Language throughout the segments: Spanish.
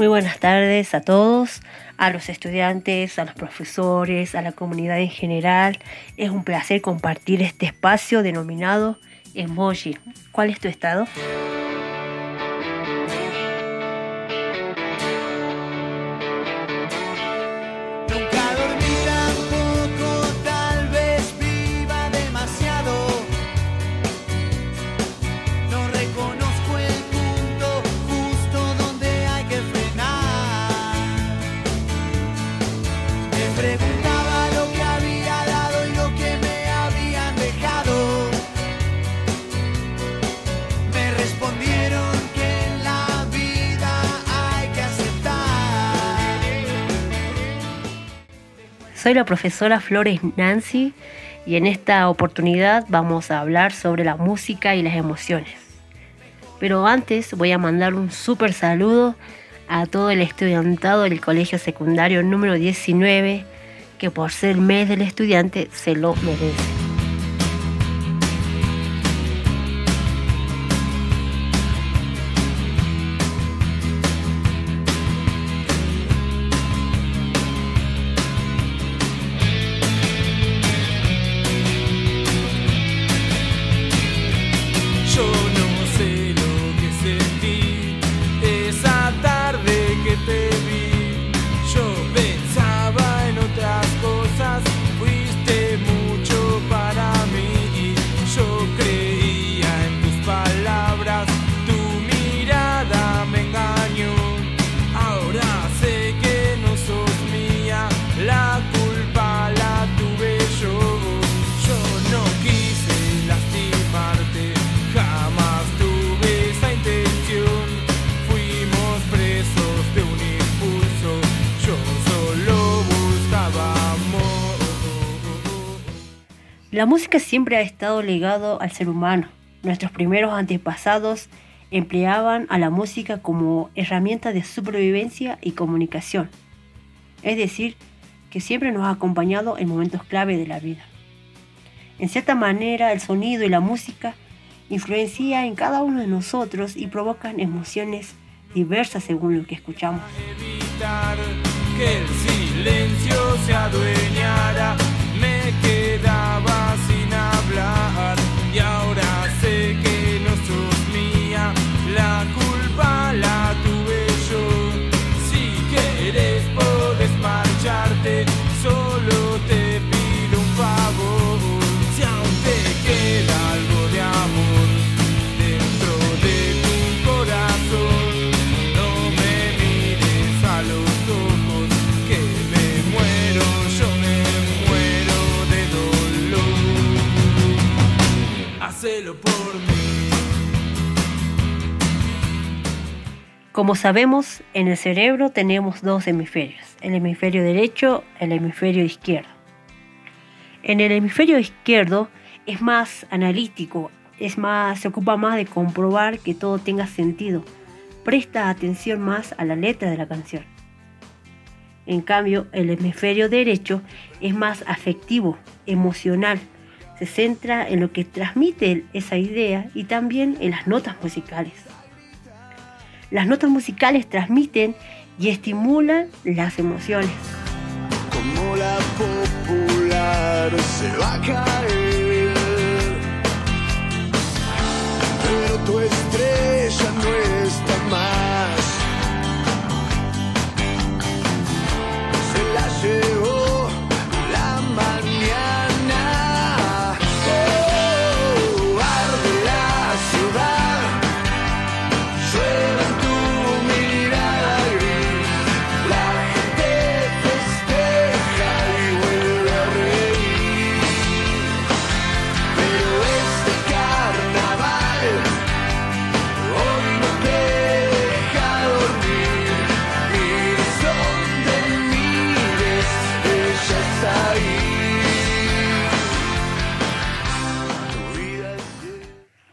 Muy buenas tardes a todos, a los estudiantes, a los profesores, a la comunidad en general. Es un placer compartir este espacio denominado Emoji. ¿Cuál es tu estado? Soy la profesora Flores Nancy y en esta oportunidad vamos a hablar sobre la música y las emociones. Pero antes voy a mandar un súper saludo a todo el estudiantado del colegio secundario número 19 que por ser mes del estudiante se lo merece. La música siempre ha estado ligado al ser humano. Nuestros primeros antepasados empleaban a la música como herramienta de supervivencia y comunicación. Es decir, que siempre nos ha acompañado en momentos clave de la vida. En cierta manera, el sonido y la música influencian en cada uno de nosotros y provocan emociones diversas según lo que escuchamos. que el silencio se adueñara me hablar Como sabemos, en el cerebro tenemos dos hemisferios, el hemisferio derecho y el hemisferio izquierdo. En el hemisferio izquierdo es más analítico, es más, se ocupa más de comprobar que todo tenga sentido, presta atención más a la letra de la canción. En cambio, el hemisferio derecho es más afectivo, emocional, se centra en lo que transmite esa idea y también en las notas musicales. Las notas musicales transmiten y estimulan las emociones. Como la popular se va a caer, pero tu estrella no está más.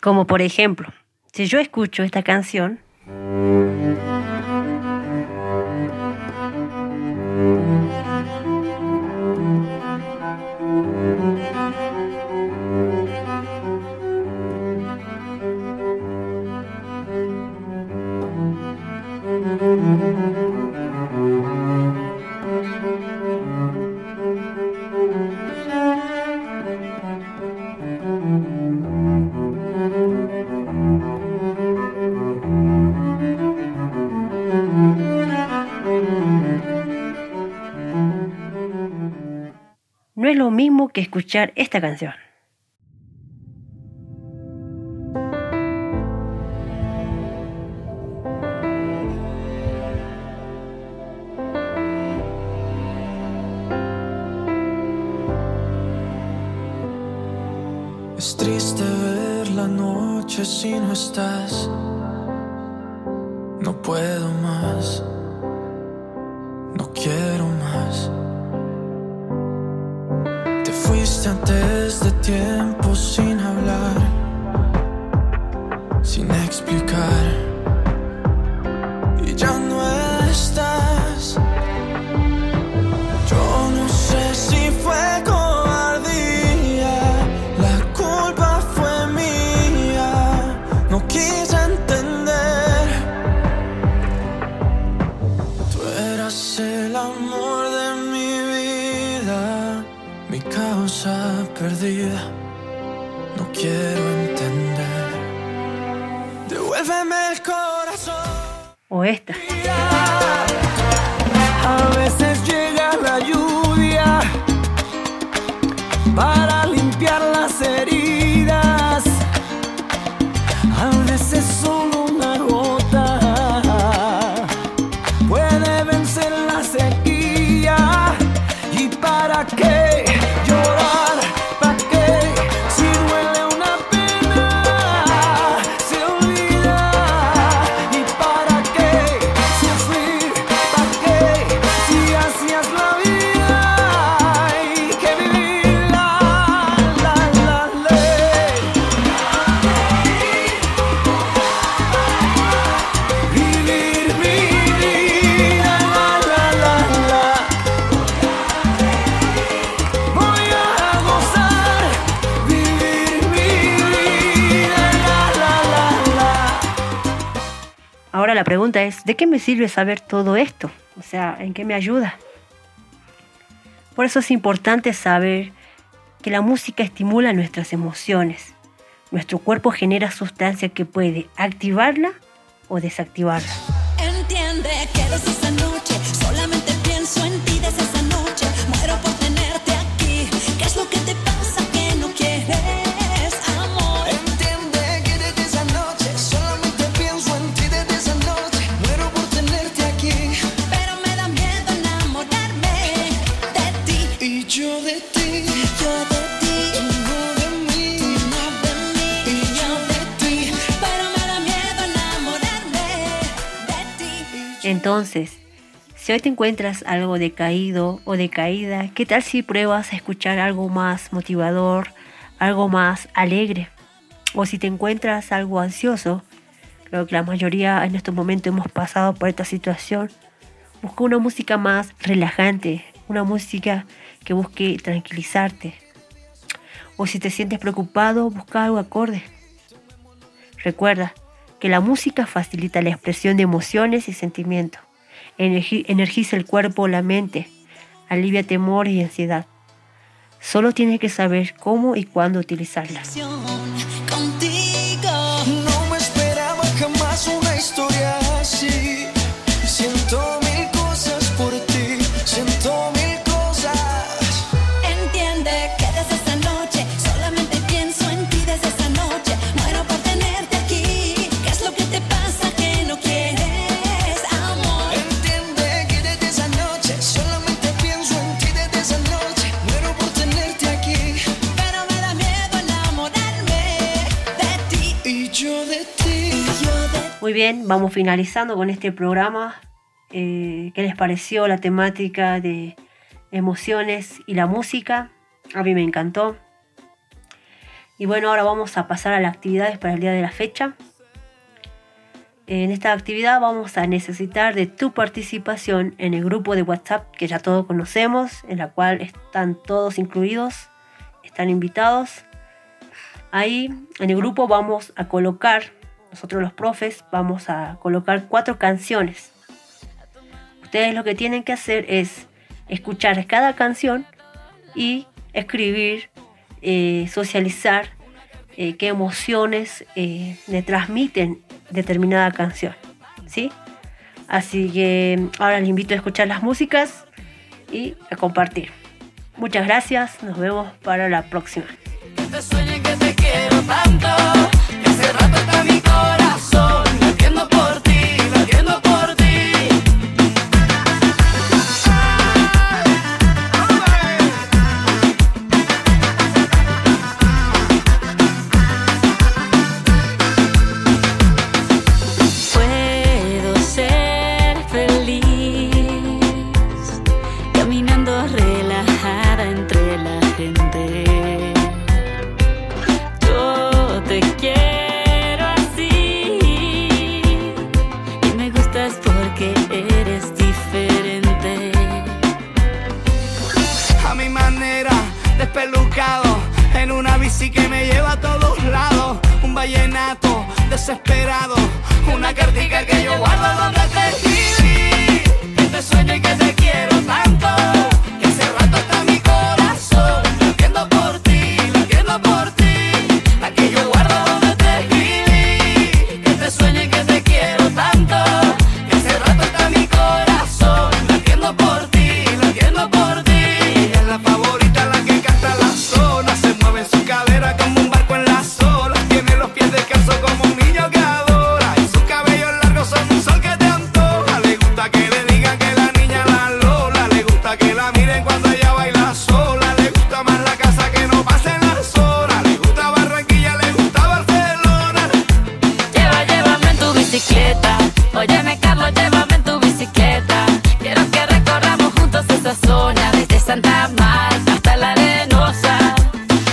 Como por ejemplo, si yo escucho esta canción... mismo que escuchar esta canción. Es triste ver la noche si no estás. No puedo más. Antes de tiempo sin hablar. Sin explicar. Esta. Ahora la pregunta es, ¿de qué me sirve saber todo esto? O sea, ¿en qué me ayuda? Por eso es importante saber que la música estimula nuestras emociones. Nuestro cuerpo genera sustancia que puede activarla o desactivarla. Entiende que desde esa Entonces, si hoy te encuentras algo decaído o decaída, ¿qué tal si pruebas a escuchar algo más motivador, algo más alegre? O si te encuentras algo ansioso, creo que la mayoría en estos momentos hemos pasado por esta situación, busca una música más relajante, una música que busque tranquilizarte. O si te sientes preocupado, busca algo acorde. Recuerda que la música facilita la expresión de emociones y sentimientos, energi- energiza el cuerpo o la mente, alivia temor y ansiedad. Solo tienes que saber cómo y cuándo utilizarla. Bien, vamos finalizando con este programa. Eh, ¿Qué les pareció la temática de emociones y la música? A mí me encantó. Y bueno, ahora vamos a pasar a las actividades para el día de la fecha. En esta actividad vamos a necesitar de tu participación en el grupo de WhatsApp que ya todos conocemos, en la cual están todos incluidos, están invitados. Ahí en el grupo vamos a colocar, nosotros los profes, vamos a colocar cuatro canciones. Ustedes lo que tienen que hacer es escuchar cada canción y escribir, eh, socializar eh, qué emociones eh, le transmiten determinada canción. ¿sí? Así que ahora les invito a escuchar las músicas y a compartir. Muchas gracias, nos vemos para la próxima. En una bici que me lleva a todos lados. Un vallenato desesperado, una cartica que yo guardo donde te escribí. Que te sueño y que te quiero tanto, bicicleta. Óyeme, Carlos, llévame en tu bicicleta. Quiero que recorramos juntos esa zona, desde Santa Marta hasta la arenosa.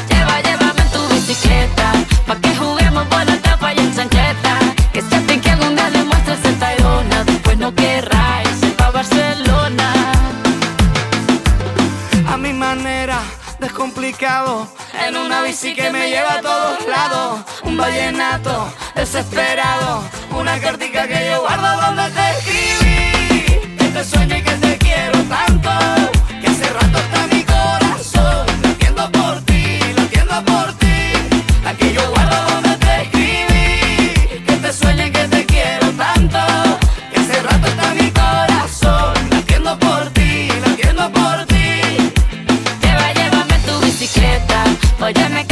Lleva, llévame en tu bicicleta. Pa' que juguemos buena tapa y en chancleta. Que sienten que algún día le muestres el Tayrona. Después no querrá irse pa' Barcelona. a mi manera, descomplicado. En una bici que me lleva a todos lados. Un vallenato desesperado. Una cartica que yo guardo donde te escribí. Que te sueño y que te quiero tanto. Que hace rato está mi corazón latiendo por ti, latiendo por ti. La que yo guardo donde te escribí. Que te sueño y que te quiero tanto. Que hace rato está mi corazón latiendo por ti, latiendo por ti. Lleva, llévame tu bicicleta. Óyeme,